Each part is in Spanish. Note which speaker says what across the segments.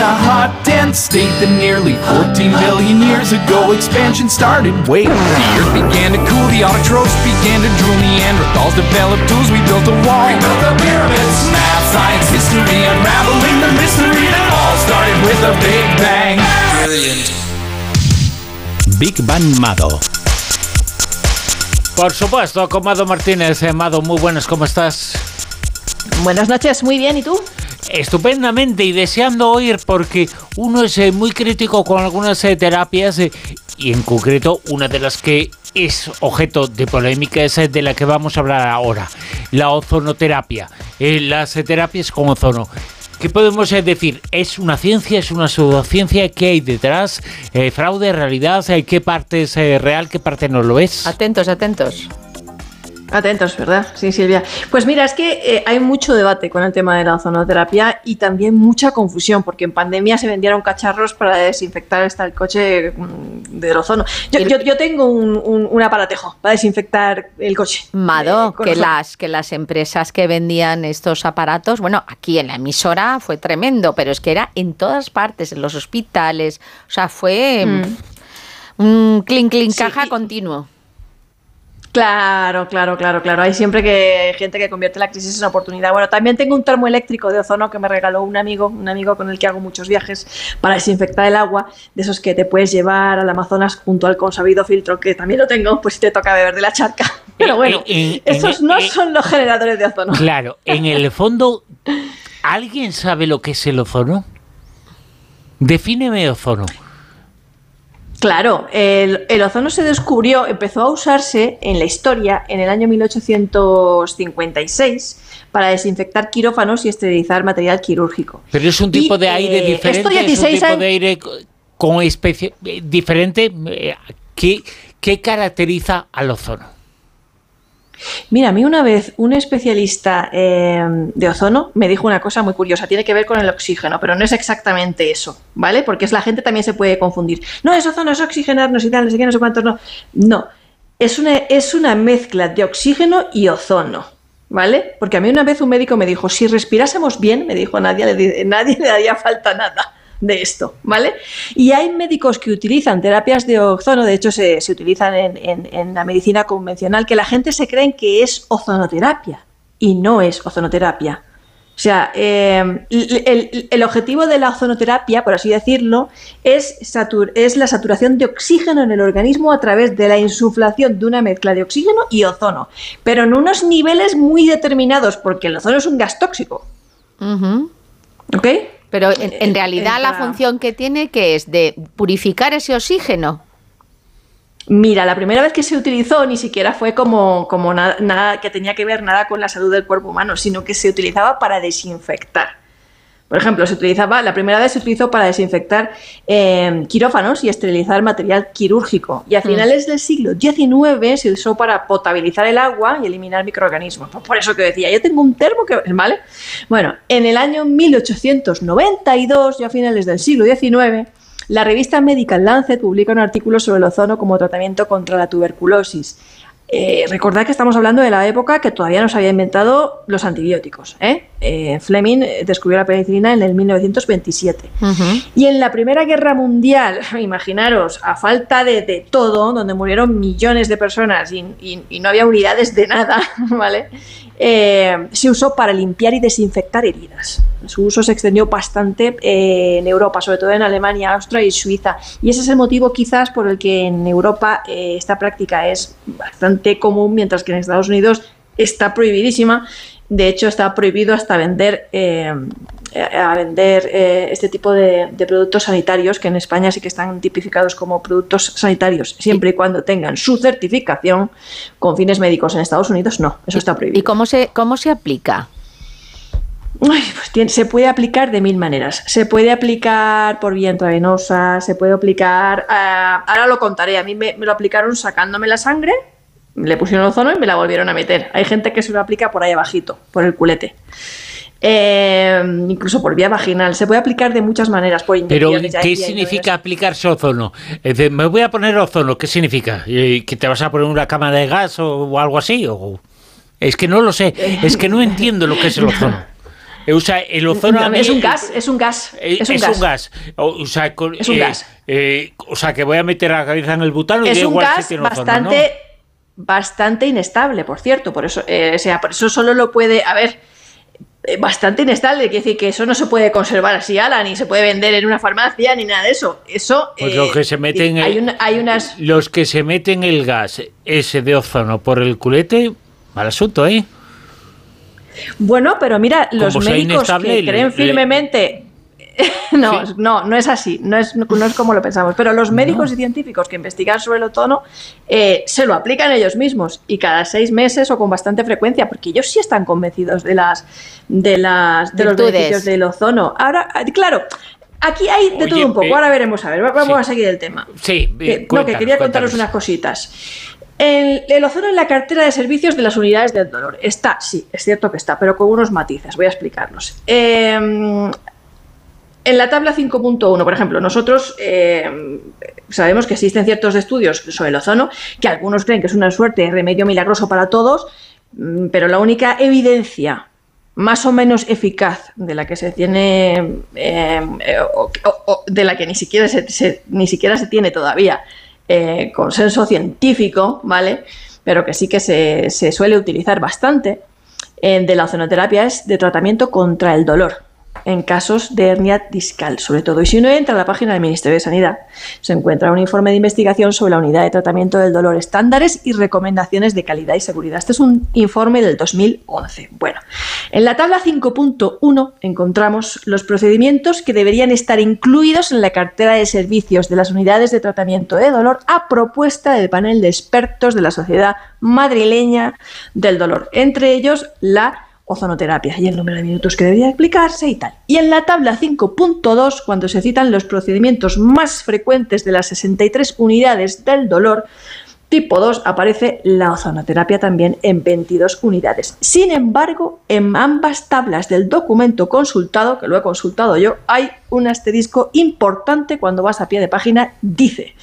Speaker 1: in a hot, dense state that nearly 14 million years ago expansion started. Wait, the earth began to cool, the autotrophs began to drool, Neanderthals developed tools, we built a wall. We built the pyramids, math, science, history, unraveling the mystery that all started with a big bang. Brilliant.
Speaker 2: Big Bang Mado.
Speaker 3: Por supuesto, con Mado Martínez. Eh, Mado, muy buenas, ¿cómo estás?
Speaker 4: Buenas noches, muy bien, ¿y tú?
Speaker 3: Estupendamente y deseando oír porque uno es eh, muy crítico con algunas eh, terapias eh, y en concreto una de las que es objeto de polémica es de la que vamos a hablar ahora, la ozonoterapia, las terapias con ozono. ¿Qué podemos decir? ¿Es una ciencia? ¿Es una pseudociencia? ¿Qué hay detrás? ¿Fraude? ¿Realidad? ¿Qué parte es real? ¿Qué parte no lo es?
Speaker 4: Atentos, atentos. Atentos, ¿verdad? Sí, Silvia. Pues mira, es que eh, hay mucho debate con el tema de la ozonoterapia y también mucha confusión, porque en pandemia se vendieron cacharros para desinfectar hasta el coche mm, del ozono. Yo, yo- yo tengo un, un- un aparatejo para desinfectar el coche.
Speaker 5: Mado,
Speaker 4: Eh,
Speaker 5: que
Speaker 4: ozono.
Speaker 5: las, que las empresas que vendían estos aparatos, bueno, aquí en la emisora fue tremendo, pero es que era en todas partes, en los hospitales, o sea, fue
Speaker 4: Mm.
Speaker 5: un clink clink
Speaker 4: Sí,
Speaker 5: caja
Speaker 4: y-
Speaker 5: continuo.
Speaker 4: Claro, claro, claro, claro. Hay siempre que gente que convierte la crisis en oportunidad. Bueno, también tengo un termoeléctrico de ozono que me regaló un amigo, un amigo con el que hago muchos viajes para desinfectar el agua, de esos que te puedes llevar al Amazonas junto al consabido filtro, que también lo tengo, pues si te toca beber de la charca. Pero bueno,
Speaker 3: Eh, eh,
Speaker 4: esos
Speaker 3: en-
Speaker 4: no
Speaker 3: eh,
Speaker 4: son los generadores de ozono.
Speaker 3: Claro, en el fondo, ¿alguien sabe lo que es el ozono? Defíneme ozono.
Speaker 4: Claro, el, el ozono se descubrió, empezó a usarse en la historia en el año 1856 para desinfectar quirófanos y esterilizar material quirúrgico.
Speaker 3: Pero es un
Speaker 4: Y,
Speaker 3: tipo de aire
Speaker 4: eh,
Speaker 3: diferente,
Speaker 4: esto
Speaker 3: es un
Speaker 4: 16
Speaker 3: tipo
Speaker 4: años-
Speaker 3: de aire co- con especie eh, diferente. eh, ¿Qué, qué caracteriza al ozono?
Speaker 4: Mira, a mí una vez un especialista eh, de ozono me dijo una cosa muy curiosa, tiene que ver con el oxígeno, pero no es exactamente eso, ¿vale? Porque es la gente también se puede confundir. No, es ozono, es oxigenarnos y tal, no sé qué, no sé cuántos, no. No, es una, es una mezcla de oxígeno y ozono, ¿vale? Porque a mí una vez un médico me dijo, si respirásemos bien, me dijo, nadie le, di- nadie le haría falta nada de esto, ¿vale? Y hay médicos que utilizan terapias de ozono, de hecho se, se utilizan en, en- en la medicina convencional, que la gente se cree que es ozonoterapia y no es ozonoterapia. O sea, eh, el, el- el objetivo de la ozonoterapia, por así decirlo, es, satur- es la saturación de oxígeno en el organismo a través de la insuflación de una mezcla de oxígeno y ozono, pero en unos niveles muy determinados, porque el ozono es un gas tóxico,
Speaker 5: Ujú.
Speaker 4: ¿ok?
Speaker 5: Pero en, en
Speaker 4: Eh,
Speaker 5: realidad la función que tiene que es de purificar ese oxígeno.
Speaker 4: Mira, la primera vez que se utilizó ni siquiera fue como, como na- nada que tenía que ver nada con la salud del cuerpo humano, sino que se utilizaba para desinfectar. Por ejemplo, se utilizaba, la primera vez se utilizó para desinfectar eh, quirófanos y esterilizar material quirúrgico. Y a finales del siglo XIX se usó para potabilizar el agua y eliminar microorganismos. Pues por eso que decía, yo tengo un termo que. ¿Vale? Bueno, en el año 1892, ya a finales del siglo XIX, la revista Medical Lancet publica un artículo sobre el ozono como tratamiento contra la tuberculosis. Eh, recordad que estamos hablando de la época que todavía no se había inventado los antibióticos. ¿eh? Eh, Fleming eh, descubrió la penicilina en el 1927.
Speaker 5: Ujú.
Speaker 4: Y en la Primera Guerra Mundial, imaginaros, a falta de, de todo, donde murieron millones de personas y, y- y no había unidades de nada, ¿vale? Eh, se usó para limpiar y desinfectar heridas. Su uso se extendió bastante eh, en Europa, sobre todo en Alemania, Austria y Suiza. Y ese es el motivo quizás por el que en Europa eh, esta práctica es bastante común, mientras que en Estados Unidos está prohibidísima. De hecho, está prohibido hasta vender, eh, a vender eh, este tipo de, de productos sanitarios que en España sí que están tipificados como productos sanitarios, siempre y cuando tengan su certificación con fines médicos. En Estados Unidos no, eso está prohibido.
Speaker 5: ¿Y cómo se, cómo se aplica?
Speaker 4: Ay, pues tiene- se puede aplicar de mil maneras. Se puede aplicar por vía intravenosa, se puede aplicar. ah, ahora lo contaré. A mí me, me lo aplicaron sacándome la sangre, le pusieron ozono y me la volvieron a meter. Hay gente que se lo aplica por ahí abajito, por el culete. Eh, incluso por vía vaginal. Se puede aplicar de muchas maneras. Por
Speaker 3: Pero, ¿qué significa aplicarse ozono? Es decir, me voy a poner ozono, ¿qué significa? ¿Y ¿Que te vas a poner una cámara de gas o, o algo así? O, es que no lo sé, es que no entiendo lo que es el ozono. Eh, o sea, el ozono
Speaker 4: es un gas, es un gas.
Speaker 3: es un gas. O, sea,
Speaker 4: es un gas.
Speaker 3: o sea, que voy a meter la cabeza en el butano
Speaker 4: es
Speaker 3: y
Speaker 4: un
Speaker 3: igual
Speaker 4: gas bastante, bastante inestable, por cierto. Por eso, o sea, por eso solo lo puede. A ver eh, bastante inestable, quiere decir que eso no se puede conservar así, ala, ni se puede vender en una farmacia, ni nada de eso. Eso.
Speaker 3: Pues lo que se meten
Speaker 4: hay, hay unas.
Speaker 3: Los que se meten el gas ese de ozono por el culete, mal asunto, ¿eh?
Speaker 4: Bueno, pero mira, los médicos que creen firmemente no, no, no es así, no es, no es como lo pensamos. Pero los médicos y científicos que investigan sobre el ozono eh, se lo aplican ellos mismos y cada seis meses o con bastante frecuencia, porque ellos sí están convencidos de las de las de los beneficios del ozono. Ahora, eh, claro, Aquí hay de todo un poco, ahora veremos, a ver, vamos a seguir el tema.
Speaker 3: Sí,
Speaker 4: no, que quería contaros unas cositas. El, el, ozono en la cartera de servicios de las unidades del dolor. Está, sí, es cierto que está, pero con unos matices, voy a explicarlos. Eh, en la tabla 5.1, por ejemplo, nosotros eh, sabemos que existen ciertos estudios sobre el ozono que algunos creen que es una suerte, remedio milagroso para todos, mm, pero la única evidencia más o menos eficaz de la que se tiene, eh, o, de la que ni siquiera se, ni siquiera se tiene todavía eh, consenso científico, ¿vale? Pero que sí que se, se suele utilizar bastante de la ozonoterapia es de tratamiento contra el dolor en casos de hernia discal, sobre todo. Y si uno entra a la página del Ministerio de Sanidad, se encuentra un informe de investigación sobre la unidad de tratamiento del dolor, estándares y recomendaciones de calidad y seguridad. Este es un informe del 2011. Bueno, en la tabla 5.1 encontramos los procedimientos que deberían estar incluidos en la cartera de servicios de las unidades de tratamiento de dolor a propuesta del panel de expertos de la Sociedad Madrileña del Dolor, entre ellos la ozonoterapia y el número de minutos que debería explicarse y tal. Y en la tabla 5.2, cuando se citan los procedimientos más frecuentes de las 63 unidades del dolor, tipo 2 aparece la ozonoterapia también en 22 unidades. Sin embargo, en ambas tablas del documento consultado, que lo he consultado yo, hay un asterisco importante cuando vas a pie de página, dice,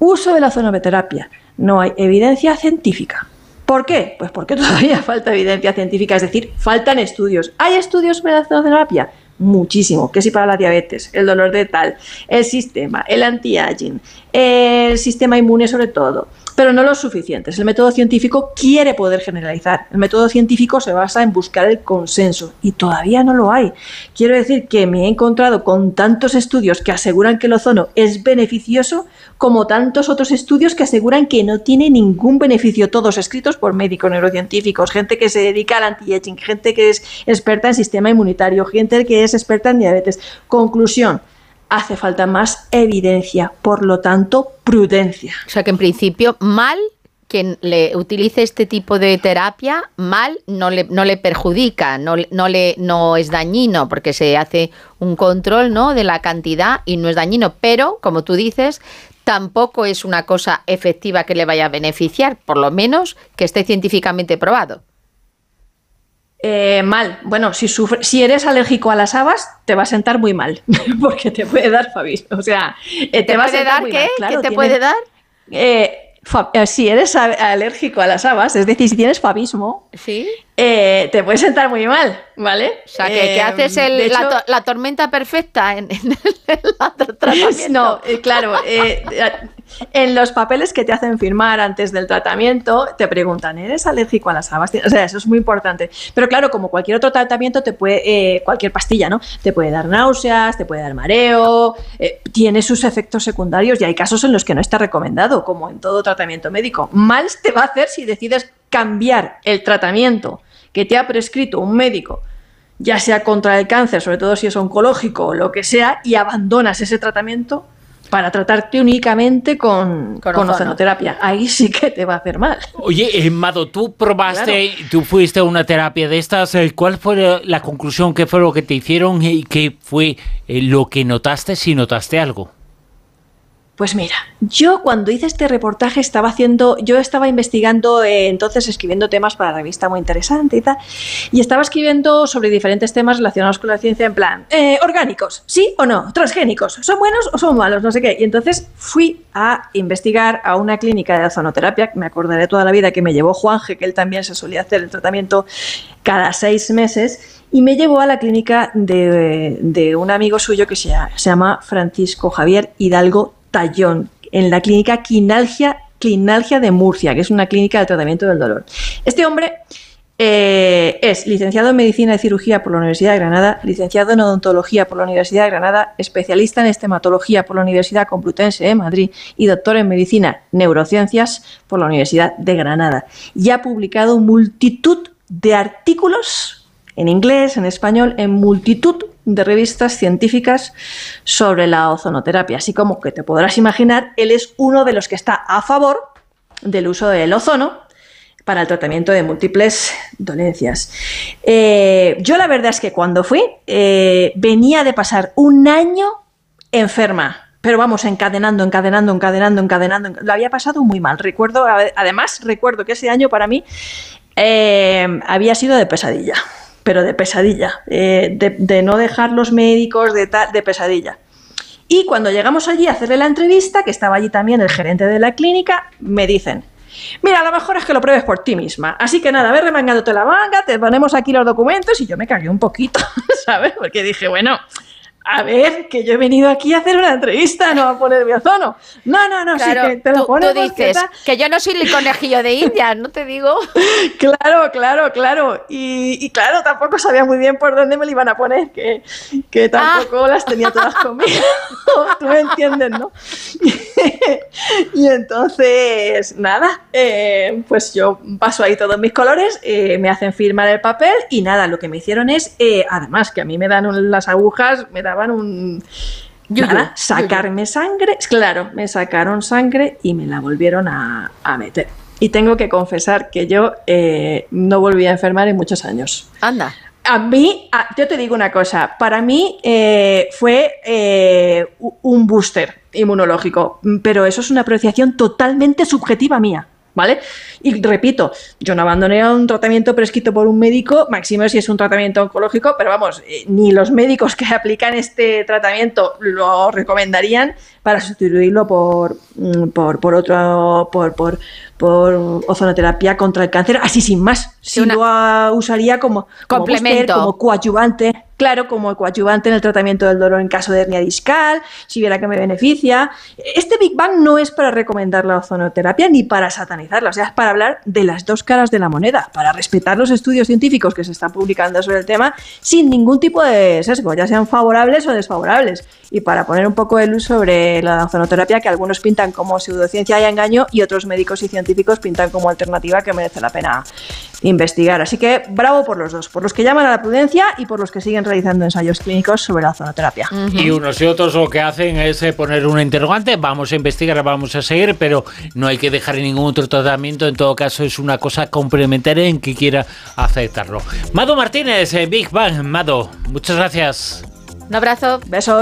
Speaker 4: uso de la ozonoterapia, no hay evidencia científica. ¿Por qué? Pues porque todavía falta evidencia científica, es decir, faltan estudios. ¿Hay estudios sobre la ozonoterapia? Muchísimo, que si para la diabetes, el dolor de tal, el sistema, el anti-aging, el sistema inmune sobre todo, pero no los suficientes. El método científico quiere poder generalizar. El método científico se basa en buscar el consenso y todavía no lo hay. Quiero decir que me he encontrado con tantos estudios que aseguran que el ozono es beneficioso como tantos otros estudios que aseguran que no tiene ningún beneficio, todos escritos por médicos neurocientíficos, gente que se dedica al anti-aging, gente que es experta en sistema inmunitario, gente que es experta en diabetes. Conclusión, hace falta más evidencia, por lo tanto, prudencia.
Speaker 5: O sea que en principio, mal quien le utilice este tipo de terapia, mal no le, no le perjudica, no, no, le, no es dañino, porque se hace un control ¿no? de la cantidad y no es dañino, pero, como tú dices, tampoco es una cosa efectiva que le vaya a beneficiar, por lo menos que esté científicamente probado.
Speaker 4: Eh, mal. Bueno, si, si eres alérgico a las habas, te va a sentar muy mal, porque te puede dar fabismo. O sea,
Speaker 5: eh, te, va a sentar dar qué? ¿Qué te puede dar?
Speaker 4: Eh, si eres alérgico a las habas, es decir, si tienes fabismo,
Speaker 5: ¿Sí?
Speaker 4: te puede sentar muy mal, ¿vale?
Speaker 5: O sea, que, haces la, tormenta perfecta en, el tratamiento.
Speaker 4: No, claro. En los papeles que te hacen firmar antes del tratamiento, te preguntan, ¿eres alérgico a las habas? O sea, eso es muy importante. Pero claro, como cualquier otro tratamiento, te puede, eh, cualquier pastilla, ¿no? Te puede dar náuseas, te puede dar mareo, eh, tiene sus efectos secundarios y hay casos en los que no está recomendado, como en todo tratamiento médico. Mal te va a hacer si decides cambiar el tratamiento que te ha prescrito un médico ya sea contra el cáncer, sobre todo si es oncológico o lo que sea, y abandonas ese tratamiento para tratarte únicamente con, con, ozonoterapia. Ahí sí que te va a hacer mal.
Speaker 3: Oye, eh, Mado, tú probaste, tú fuiste a una terapia de estas. Eh, ¿Cuál fue la conclusión? ¿Qué fue lo que te hicieron y qué fue eh, lo que notaste si notaste algo?
Speaker 4: Pues mira, yo cuando hice este reportaje estaba haciendo, yo estaba investigando, eh, entonces escribiendo temas para revista muy interesante y tal, y estaba escribiendo sobre diferentes temas relacionados con la ciencia en plan, eh, orgánicos, ¿sí o no? Transgénicos, ¿son buenos o son malos? No sé qué. Y entonces fui a investigar a una clínica de ozonoterapia, me acordaré toda la vida que me llevó Juanje, que él también se solía hacer el tratamiento cada seis meses, y me llevó a la clínica de, de un amigo suyo que se, se llama Francisco Javier Hidalgo Tallón, en la clínica Quinalgia, Quinalgia de Murcia, que es una clínica de tratamiento del dolor. Este hombre eh, es licenciado en Medicina y Cirugía por la Universidad de Granada, licenciado en Odontología por la Universidad de Granada, especialista en Estematología por la Universidad Complutense de Madrid y doctor en Medicina Neurociencias por la Universidad de Granada. Y ha publicado multitud de artículos en inglés, en español, en multitud de revistas científicas sobre la ozonoterapia. Así como que te podrás imaginar, él es uno de los que está a favor del uso del ozono para el tratamiento de múltiples dolencias. Eh, yo la verdad es que cuando fui eh, venía de pasar un año enferma, pero vamos, encadenando, encadenando, encadenando, encadenando. Lo había pasado muy mal. Recuerdo, además, recuerdo que ese año para mí eh, había sido de pesadilla, pero de pesadilla, de, de, no dejar los médicos, de, de pesadilla. Y cuando llegamos allí a hacerle la entrevista, que estaba allí también el gerente de la clínica, me dicen, Mira, lo mejor es que lo pruebes por ti misma. Así que nada, ve remangándote la manga, te ponemos aquí los documentos y yo me cagué un poquito, ¿sabes? Porque dije, bueno, a ver, que yo he venido aquí a hacer una entrevista, no a poner ozono. No, no, no,
Speaker 5: claro,
Speaker 4: sí que te lo
Speaker 5: tú,
Speaker 4: pones.
Speaker 5: Tú dices que yo no soy el conejillo de India, no te digo.
Speaker 4: claro, claro, claro. Y, y, claro, tampoco sabía muy bien por dónde me lo iban a poner, que, que tampoco ah. las tenía todas conmigo. tú me entiendes, ¿no? y entonces, nada, eh, pues yo paso ahí todos mis colores, eh, me hacen firmar el papel y nada, lo que me hicieron es, eh, además que a mí me dan las agujas, me daban un... Nada, sacarme sangre, claro, me sacaron sangre y me la volvieron a, a meter. Y tengo que confesar que yo eh, no volví a enfermar en muchos años.
Speaker 5: Anda.
Speaker 4: A mí, a, yo te digo una cosa, para mí eh, fue eh, un booster inmunológico, pero eso es una apreciación totalmente subjetiva mía. ¿Vale? Y repito, yo no abandoné un tratamiento prescrito por un médico, máximo si es un tratamiento oncológico, pero vamos, eh, ni los médicos que aplican este tratamiento lo recomendarían para sustituirlo por, por, por otro, por, por, por ozonoterapia contra el cáncer, así sin más. Si una... lo usaría como,
Speaker 5: complemento,
Speaker 4: como coadyuvante, claro, como coadyuvante en el tratamiento del dolor en caso de hernia discal, si viera que me beneficia. Este Big Bang no es para recomendar la ozonoterapia ni para satanizarla, o sea, es para hablar de las dos caras de la moneda, para respetar los estudios científicos que se están publicando sobre el tema sin ningún tipo de sesgo, ya sean favorables o desfavorables, y para poner un poco de luz sobre la ozonoterapia que algunos pintan como pseudociencia y engaño y otros médicos y científicos pintan como alternativa que merece la pena investigar. Así que bravo por los dos, por los que llaman a la prudencia y por los que siguen realizando ensayos clínicos sobre la ozonoterapia.
Speaker 3: Uh -huh. Y unos y otros lo que hacen es poner un interrogante, vamos a investigar, vamos a seguir, pero no hay que dejar ningún otro tratamiento, en todo caso es una cosa complementaria en que quiera aceptarlo. Mado Martínez, Big Bang, Mado, muchas gracias.
Speaker 5: Un abrazo.
Speaker 4: Besos.